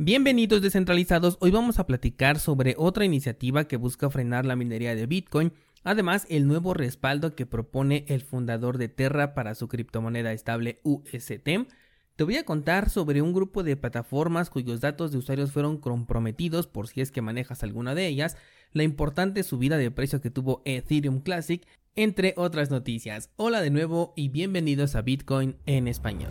Bienvenidos descentralizados, hoy vamos a platicar sobre otra iniciativa que busca frenar la minería de Bitcoin, además el nuevo respaldo que propone el fundador de Terra para su criptomoneda estable UST. Te voy a contar sobre un grupo de plataformas cuyos datos de usuarios fueron comprometidos por si es que manejas alguna de ellas, la importante subida de precio que tuvo Ethereum Classic, entre otras noticias. Hola de nuevo y bienvenidos a Bitcoin en español.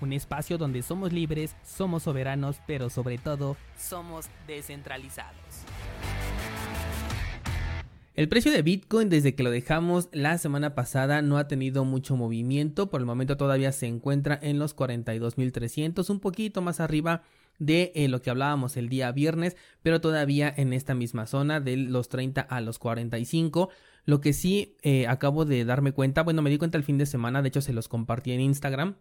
un espacio donde somos libres, somos soberanos, pero sobre todo somos descentralizados. El precio de Bitcoin desde que lo dejamos la semana pasada no ha tenido mucho movimiento, por el momento todavía se encuentra en los 42.300, un poquito más arriba de eh, lo que hablábamos el día viernes, pero todavía en esta misma zona de los 30 a los 45. Lo que sí eh, acabo de darme cuenta, bueno, me di cuenta el fin de semana, de hecho se los compartí en Instagram,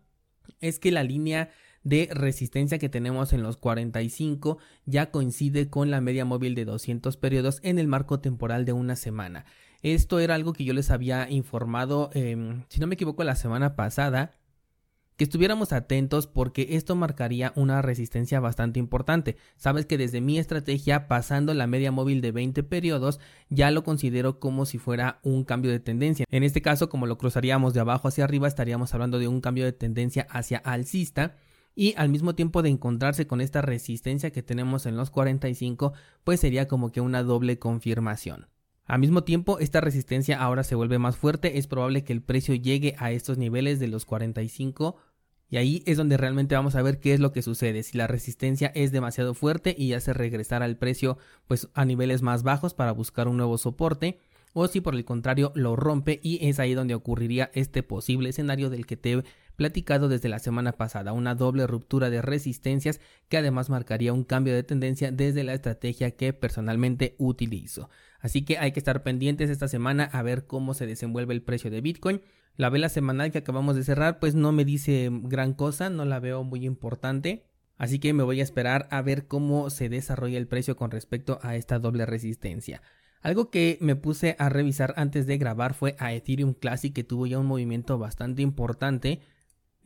es que la línea de resistencia que tenemos en los 45 ya coincide con la media móvil de 200 periodos en el marco temporal de una semana. Esto era algo que yo les había informado, em, si no me equivoco, la semana pasada, que estuviéramos atentos porque esto marcaría una resistencia bastante importante. Sabes que desde mi estrategia, pasando la media móvil de 20 periodos, ya lo considero como si fuera un cambio de tendencia. En este caso, como lo cruzaríamos de abajo hacia arriba, estaríamos hablando de un cambio de tendencia hacia alcista y al mismo tiempo de encontrarse con esta resistencia que tenemos en los 45, pues sería como que una doble confirmación. Al mismo tiempo, esta resistencia ahora se vuelve más fuerte, es probable que el precio llegue a estos niveles de los 45 y ahí es donde realmente vamos a ver qué es lo que sucede, si la resistencia es demasiado fuerte y hace regresar al precio pues a niveles más bajos para buscar un nuevo soporte o si por el contrario lo rompe y es ahí donde ocurriría este posible escenario del que te platicado desde la semana pasada, una doble ruptura de resistencias que además marcaría un cambio de tendencia desde la estrategia que personalmente utilizo. Así que hay que estar pendientes esta semana a ver cómo se desenvuelve el precio de Bitcoin. La vela semanal que acabamos de cerrar pues no me dice gran cosa, no la veo muy importante. Así que me voy a esperar a ver cómo se desarrolla el precio con respecto a esta doble resistencia. Algo que me puse a revisar antes de grabar fue a Ethereum Classic que tuvo ya un movimiento bastante importante.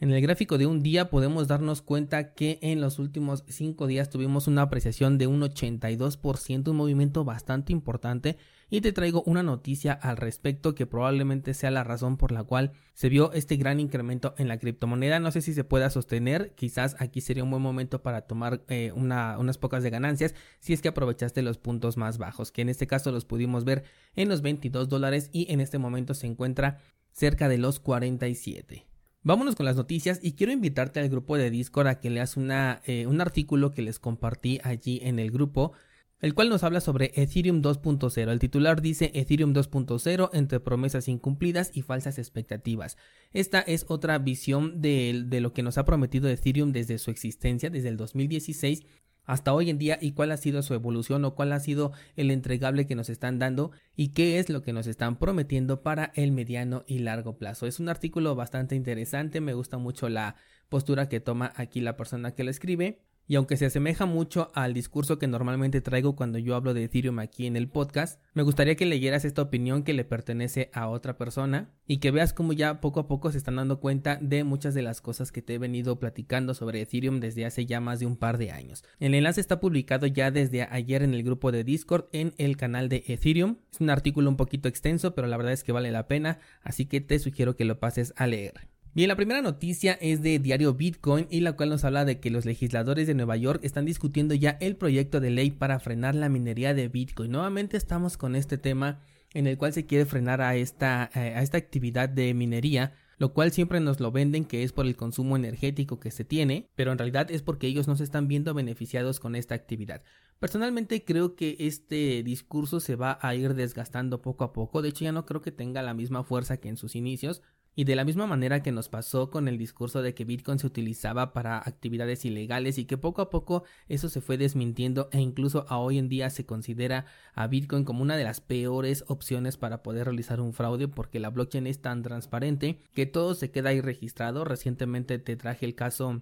En el gráfico de un día podemos darnos cuenta que en los últimos 5 días tuvimos una apreciación de un 82%, un movimiento bastante importante y te traigo una noticia al respecto que probablemente sea la razón por la cual se vio este gran incremento en la criptomoneda. No sé si se pueda sostener, quizás aquí sería un buen momento para tomar eh, unas pocas de ganancias si es que aprovechaste los puntos más bajos, que en este caso los pudimos ver en los 22 dólares y en este momento se encuentra cerca de los 47. Vámonos con las noticias y quiero invitarte al grupo de Discord a que leas eh, un artículo que les compartí allí en el grupo el cual nos habla sobre Ethereum 2.0. El titular dice Ethereum 2.0 entre promesas incumplidas y falsas expectativas. Esta es otra visión de, de, lo que nos ha prometido Ethereum desde su existencia, desde el 2016 hasta hoy en día y cuál ha sido su evolución o cuál ha sido el entregable que nos están dando y qué es lo que nos están prometiendo para el mediano y largo plazo. Es un artículo bastante interesante, me gusta mucho la postura que toma aquí la persona que lo escribe y aunque se asemeja mucho al discurso que normalmente traigo cuando yo hablo de Ethereum aquí en el podcast, me gustaría que leyeras esta opinión que le pertenece a otra persona y que veas cómo ya poco a poco se están dando cuenta de muchas de las cosas que te he venido platicando sobre Ethereum desde hace ya más de un par de años. El enlace está publicado ya desde ayer en el grupo de Discord en el canal de Ethereum. Es un artículo un poquito extenso, pero la verdad es que vale la pena, así que te sugiero que lo pases a leer. Bien, la primera noticia es de Diario Bitcoin y la cual nos habla de que los legisladores de Nueva York están discutiendo ya el proyecto de ley para frenar la minería de Bitcoin. Nuevamente estamos con este tema en el cual se quiere frenar a esta, eh, a esta actividad de minería lo cual siempre nos lo venden que es por el consumo energético que se tiene, pero en realidad es porque ellos no se están viendo beneficiados con esta actividad. Personalmente creo que este discurso se va a ir desgastando poco a poco, de hecho ya no creo que tenga la misma fuerza que en sus inicios, Y de la misma manera que nos pasó con el discurso de que Bitcoin se utilizaba para actividades ilegales y que poco a poco eso se fue desmintiendo e incluso a hoy en día se considera a Bitcoin como una de las peores opciones para poder realizar un fraude porque la blockchain es tan transparente que todo se queda ahí registrado. Recientemente te traje el caso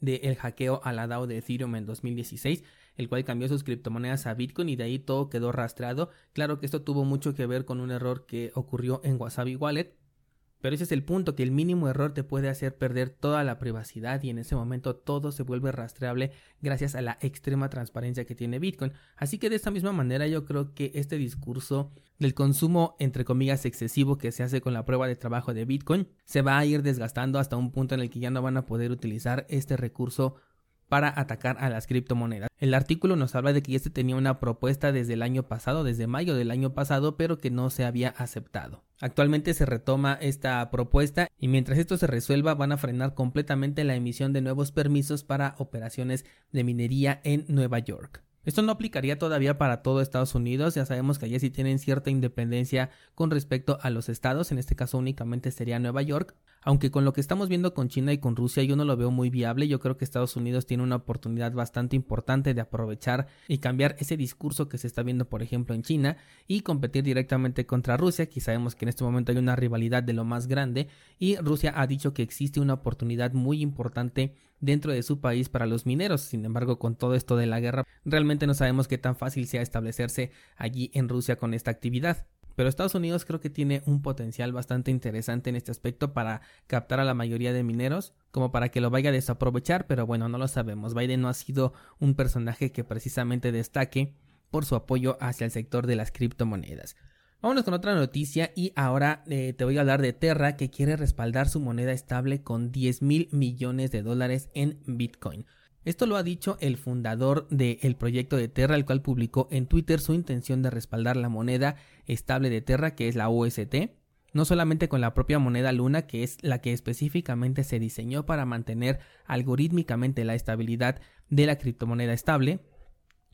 del hackeo a la DAO de Ethereum en 2016 el cual cambió sus criptomonedas a Bitcoin y de ahí todo quedó rastreado. Claro que esto tuvo mucho que ver con un error que ocurrió en Wasabi Wallet, pero ese es el punto, que el mínimo error te puede hacer perder toda la privacidad y en ese momento todo se vuelve rastreable gracias a la extrema transparencia que tiene Bitcoin. Así que de esta misma manera yo creo que este discurso del consumo entre comillas excesivo que se hace con la prueba de trabajo de Bitcoin se va a ir desgastando hasta un punto en el que ya no van a poder utilizar este recurso para atacar a las criptomonedas. El artículo nos habla de que este tenía una propuesta desde el año pasado, desde mayo del año pasado, pero que no se había aceptado. Actualmente se retoma esta propuesta y mientras esto se resuelva van a frenar completamente la emisión de nuevos permisos para operaciones de minería en Nueva York. Esto no aplicaría todavía para todo Estados Unidos, ya sabemos que allí sí tienen cierta independencia con respecto a los estados, en este caso únicamente sería Nueva York, aunque con lo que estamos viendo con China y con Rusia yo no lo veo muy viable, yo creo que Estados Unidos tiene una oportunidad bastante importante de aprovechar y cambiar ese discurso que se está viendo por ejemplo en China y competir directamente contra Rusia, que sabemos que en este momento hay una rivalidad de lo más grande y Rusia ha dicho que existe una oportunidad muy importante dentro de su país para los mineros. Sin embargo, con todo esto de la guerra, realmente no sabemos qué tan fácil sea establecerse allí en Rusia con esta actividad. Pero Estados Unidos creo que tiene un potencial bastante interesante en este aspecto para captar a la mayoría de mineros, como para que lo vaya a desaprovechar, pero bueno, no lo sabemos. Biden no ha sido un personaje que precisamente destaque por su apoyo hacia el sector de las criptomonedas. Vámonos con otra noticia y ahora eh, te voy a hablar de Terra que quiere respaldar su moneda estable con 10 mil millones de dólares en Bitcoin. Esto lo ha dicho el fundador del proyecto de Terra, el cual publicó en Twitter su intención de respaldar la moneda estable de Terra, que es la UST, no solamente con la propia moneda Luna, que es la que específicamente se diseñó para mantener algorítmicamente la estabilidad de la criptomoneda estable,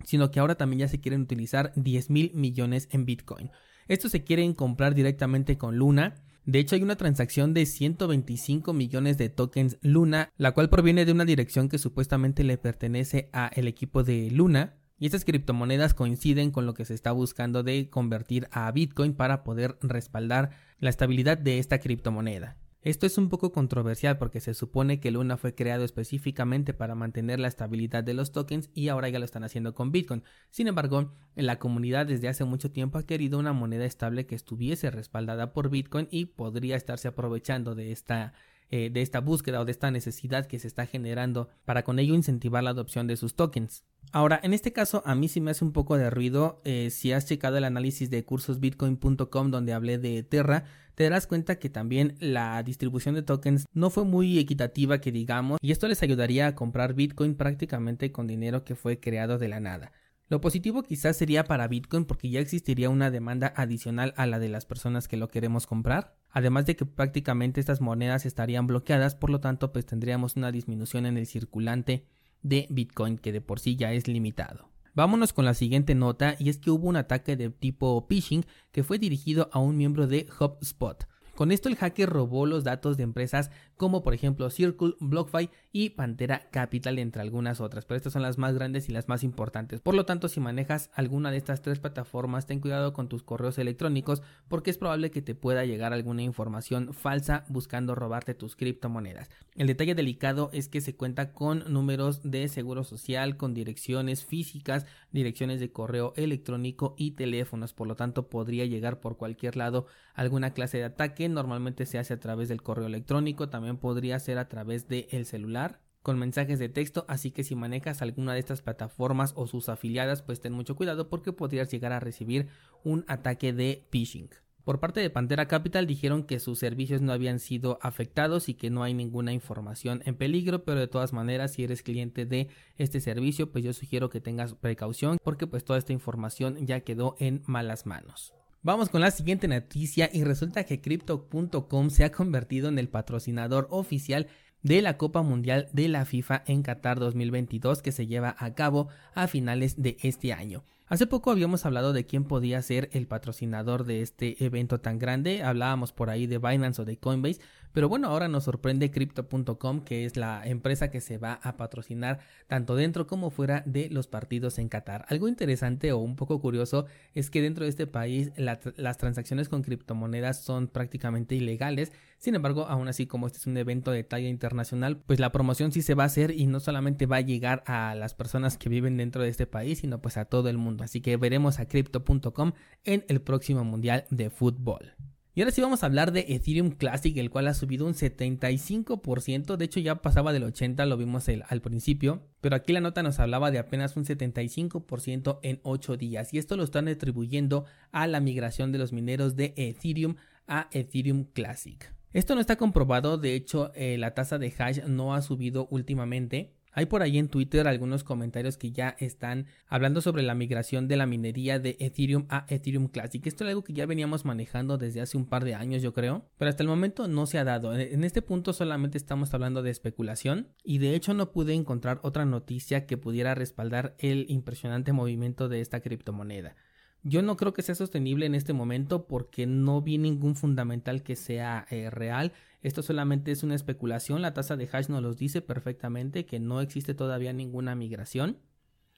sino que ahora también ya se quieren utilizar 10 mil millones en Bitcoin. Estos se quieren comprar directamente con Luna de hecho, hay una transacción de 125 millones de tokens Luna, la cual proviene de una dirección que supuestamente le pertenece a el equipo de Luna. Y estas criptomonedas coinciden con lo que se está buscando de convertir a Bitcoin para poder respaldar la estabilidad de esta criptomoneda. Esto es un poco controversial porque se supone que Luna fue creado específicamente para mantener la estabilidad de los tokens y ahora ya lo están haciendo con Bitcoin. Sin embargo, la comunidad desde hace mucho tiempo ha querido una moneda estable que estuviese respaldada por Bitcoin y podría estarse aprovechando de esta eh, de esta búsqueda o de esta necesidad que se está generando para con ello incentivar la adopción de sus tokens. Ahora, en este caso a mí sí me hace un poco de ruido eh, si has checado el análisis de cursosbitcoin.com donde hablé de Terra, te darás cuenta que también la distribución de tokens no fue muy equitativa que digamos y esto les ayudaría a comprar Bitcoin prácticamente con dinero que fue creado de la nada. Lo positivo quizás sería para Bitcoin porque ya existiría una demanda adicional a la de las personas que lo queremos comprar. Además de que prácticamente estas monedas estarían bloqueadas, por lo tanto pues tendríamos una disminución en el circulante de Bitcoin que de por sí ya es limitado. Vámonos con la siguiente nota y es que hubo un ataque de tipo phishing que fue dirigido a un miembro de HubSpot. Con esto el hacker robó los datos de empresas como por ejemplo Circle, BlockFi y Pantera Capital entre algunas otras, pero estas son las más grandes y las más importantes. Por lo tanto, si manejas alguna de estas tres plataformas, ten cuidado con tus correos electrónicos porque es probable que te pueda llegar alguna información falsa buscando robarte tus criptomonedas. El detalle delicado es que se cuenta con números de seguro social, con direcciones físicas, direcciones de correo electrónico y teléfonos, por lo tanto podría llegar por cualquier lado alguna clase de ataque normalmente se hace a través del correo electrónico, también podría ser a través del celular con mensajes de texto, así que si manejas alguna de estas plataformas o sus afiliadas, pues ten mucho cuidado porque podrías llegar a recibir un ataque de phishing. Por parte de Pantera Capital dijeron que sus servicios no habían sido afectados y que no hay ninguna información en peligro, pero de todas maneras si eres cliente de este servicio, pues yo sugiero que tengas precaución porque pues toda esta información ya quedó en malas manos. Vamos con la siguiente noticia y resulta que crypto.com se ha convertido en el patrocinador oficial de la Copa Mundial de la FIFA en Qatar 2022 que se lleva a cabo a finales de este año. Hace poco habíamos hablado de quién podía ser el patrocinador de este evento tan grande, hablábamos por ahí de Binance o de Coinbase, pero bueno, ahora nos sorprende Crypto.com, que es la empresa que se va a patrocinar tanto dentro como fuera de los partidos en Qatar. Algo interesante o un poco curioso es que dentro de este país las transacciones con criptomonedas son prácticamente ilegales, sin embargo, aún así como este es un evento de talla internacional, pues la promoción sí se va a hacer y no solamente va a llegar a las personas que viven dentro de este país, sino pues a todo el mundo. Así que veremos a crypto.com en el próximo Mundial de Fútbol. Y ahora sí vamos a hablar de Ethereum Classic, el cual ha subido un 75%, de hecho ya pasaba del 80%, lo vimos al principio, pero aquí la nota nos hablaba de apenas un 75% en 8 días, y esto lo están atribuyendo a la migración de los mineros de Ethereum a Ethereum Classic. Esto no está comprobado, de hecho eh, la tasa de hash no ha subido últimamente, hay por ahí en Twitter algunos comentarios que ya están hablando sobre la migración de la minería de Ethereum a Ethereum Classic. Esto es algo que ya veníamos manejando desde hace un par de años, yo creo, pero hasta el momento no se ha dado. En este punto solamente estamos hablando de especulación y de hecho no pude encontrar otra noticia que pudiera respaldar el impresionante movimiento de esta criptomoneda. Yo no creo que sea sostenible en este momento porque no vi ningún fundamental que sea eh, real. Esto solamente es una especulación. La tasa de hash nos los dice perfectamente que no existe todavía ninguna migración.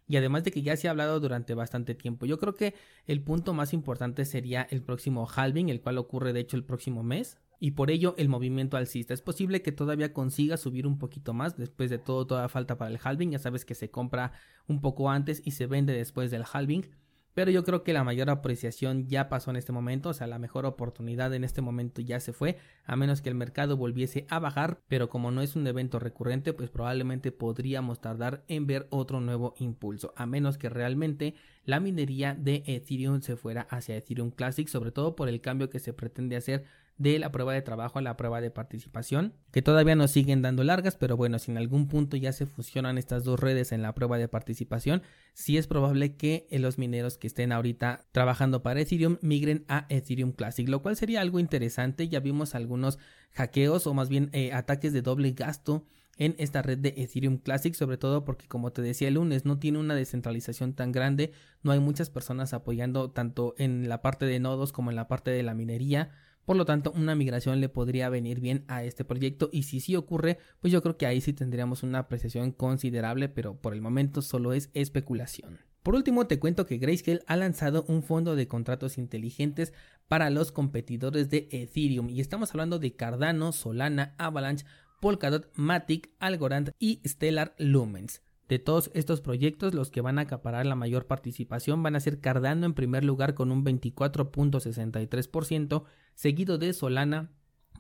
Y además de que ya se ha hablado durante bastante tiempo. Yo creo que el punto más importante sería el próximo halving, el cual ocurre de hecho el próximo mes. Y por ello el movimiento alcista. Es posible que todavía consiga subir un poquito más. Después de todo, toda falta para el halving. Ya sabes que se compra un poco antes y se vende después del halving pero yo creo que la mayor apreciación ya pasó en este momento, o sea, la mejor oportunidad en este momento ya se fue, a menos que el mercado volviese a bajar, pero como no es un evento recurrente, pues probablemente podríamos tardar en ver otro nuevo impulso, a menos que realmente la minería de Ethereum se fuera hacia Ethereum Classic, sobre todo por el cambio que se pretende hacer de la prueba de trabajo a la prueba de participación, que todavía nos siguen dando largas, pero bueno, si en algún punto ya se fusionan estas dos redes en la prueba de participación, sí es probable que los mineros que estén ahorita trabajando para Ethereum migren a Ethereum Classic, lo cual sería algo interesante, ya vimos algunos hackeos o más bien eh, ataques de doble gasto en esta red de Ethereum Classic, sobre todo porque como te decía el lunes no tiene una descentralización tan grande, no hay muchas personas apoyando tanto en la parte de nodos como en la parte de la minería, por lo tanto, una migración le podría venir bien a este proyecto y si sí ocurre, pues yo creo que ahí sí tendríamos una apreciación considerable, pero por el momento solo es especulación. Por último, te cuento que Grayscale ha lanzado un fondo de contratos inteligentes para los competidores de Ethereum y estamos hablando de Cardano, Solana, Avalanche, Polkadot, Matic, Algorand y Stellar Lumens. De todos estos proyectos, los que van a acaparar la mayor participación van a ser Cardano en primer lugar con un 24.63%, seguido de Solana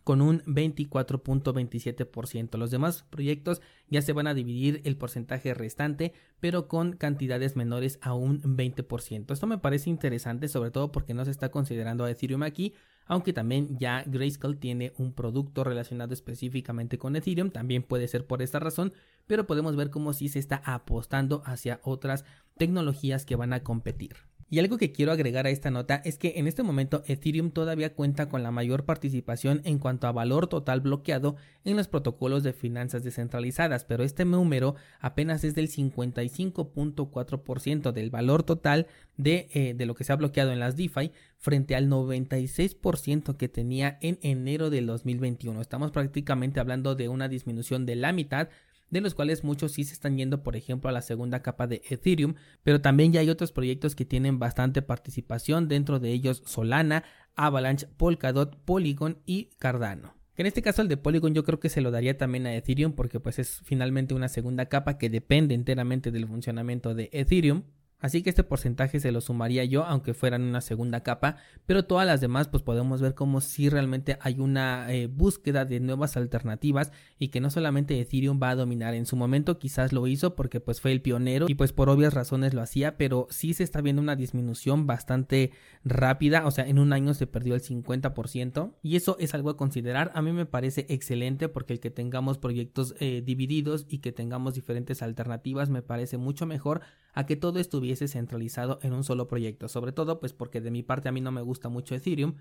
con un 24.27%. Los demás proyectos ya se van a dividir el porcentaje restante, pero con cantidades menores a un 20%. Esto me parece interesante, sobre todo porque no se está considerando a Ethereum aquí, aunque también ya Grayscale tiene un producto relacionado específicamente con Ethereum, también puede ser por esta razón, pero podemos ver cómo sí se está apostando hacia otras tecnologías que van a competir. Y algo que quiero agregar a esta nota es que en este momento Ethereum todavía cuenta con la mayor participación en cuanto a valor total bloqueado en los protocolos de finanzas descentralizadas, pero este número apenas es del 55.4% del valor total de, eh, de lo que se ha bloqueado en las DeFi frente al 96% que tenía en enero del 2021. Estamos prácticamente hablando de una disminución de la mitad de los cuales muchos sí se están yendo, por ejemplo, a la segunda capa de Ethereum, pero también ya hay otros proyectos que tienen bastante participación, dentro de ellos Solana, Avalanche, Polkadot, Polygon y Cardano. En este caso el de Polygon yo creo que se lo daría también a Ethereum porque pues es finalmente una segunda capa que depende enteramente del funcionamiento de Ethereum. Así que este porcentaje se lo sumaría yo, aunque fuera en una segunda capa, pero todas las demás pues podemos ver como si realmente hay una eh, búsqueda de nuevas alternativas y que no solamente Ethereum va a dominar, en su momento quizás lo hizo porque pues fue el pionero y pues por obvias razones lo hacía, pero sí se está viendo una disminución bastante rápida, o sea, en un año se perdió el 50% y eso es algo a considerar, a mí me parece excelente porque el que tengamos proyectos eh, divididos y que tengamos diferentes alternativas me parece mucho mejor a que todo estuviese centralizado en un solo proyecto, sobre todo pues porque de mi parte a mí no me gusta mucho Ethereum,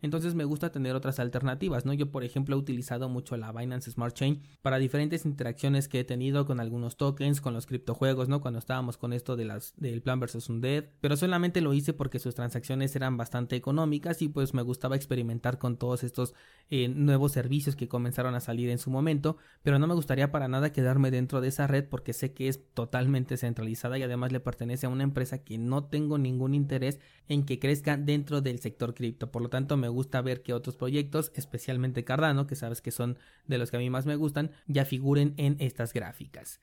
Entonces me gusta tener otras alternativas, ¿no? Yo por ejemplo he utilizado mucho la Binance Smart Chain para diferentes interacciones que he tenido con algunos tokens, con los criptojuegos, ¿no? Cuando estábamos con esto de las del Plan versus Undead, pero solamente lo hice porque sus transacciones eran bastante económicas y pues me gustaba experimentar con todos estos eh, nuevos servicios que comenzaron a salir en su momento, pero no me gustaría para nada quedarme dentro de esa red porque sé que es totalmente centralizada y además le pertenece a una empresa que no tengo ningún interés en que crezca dentro del sector cripto. Por lo tanto, me gusta ver que otros proyectos, especialmente Cardano, que sabes que son de los que a mí más me gustan, ya figuren en estas gráficas.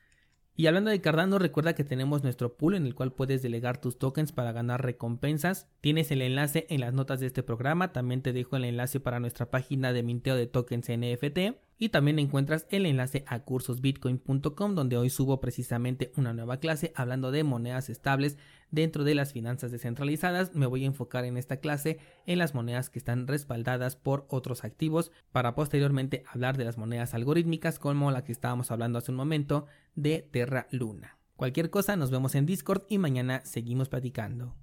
Y hablando de Cardano, recuerda que tenemos nuestro pool en el cual puedes delegar tus tokens para ganar recompensas. Tienes el enlace en las notas de este programa, también te dejo el enlace para nuestra página de minteo de tokens NFT y también encuentras el enlace a cursosbitcoin.com donde hoy subo precisamente una nueva clase hablando de monedas estables dentro de las finanzas descentralizadas. Me voy a enfocar en esta clase en las monedas que están respaldadas por otros activos para posteriormente hablar de las monedas algorítmicas como la que estábamos hablando hace un momento de Terra Luna. Cualquier cosa nos vemos en Discord y mañana seguimos platicando.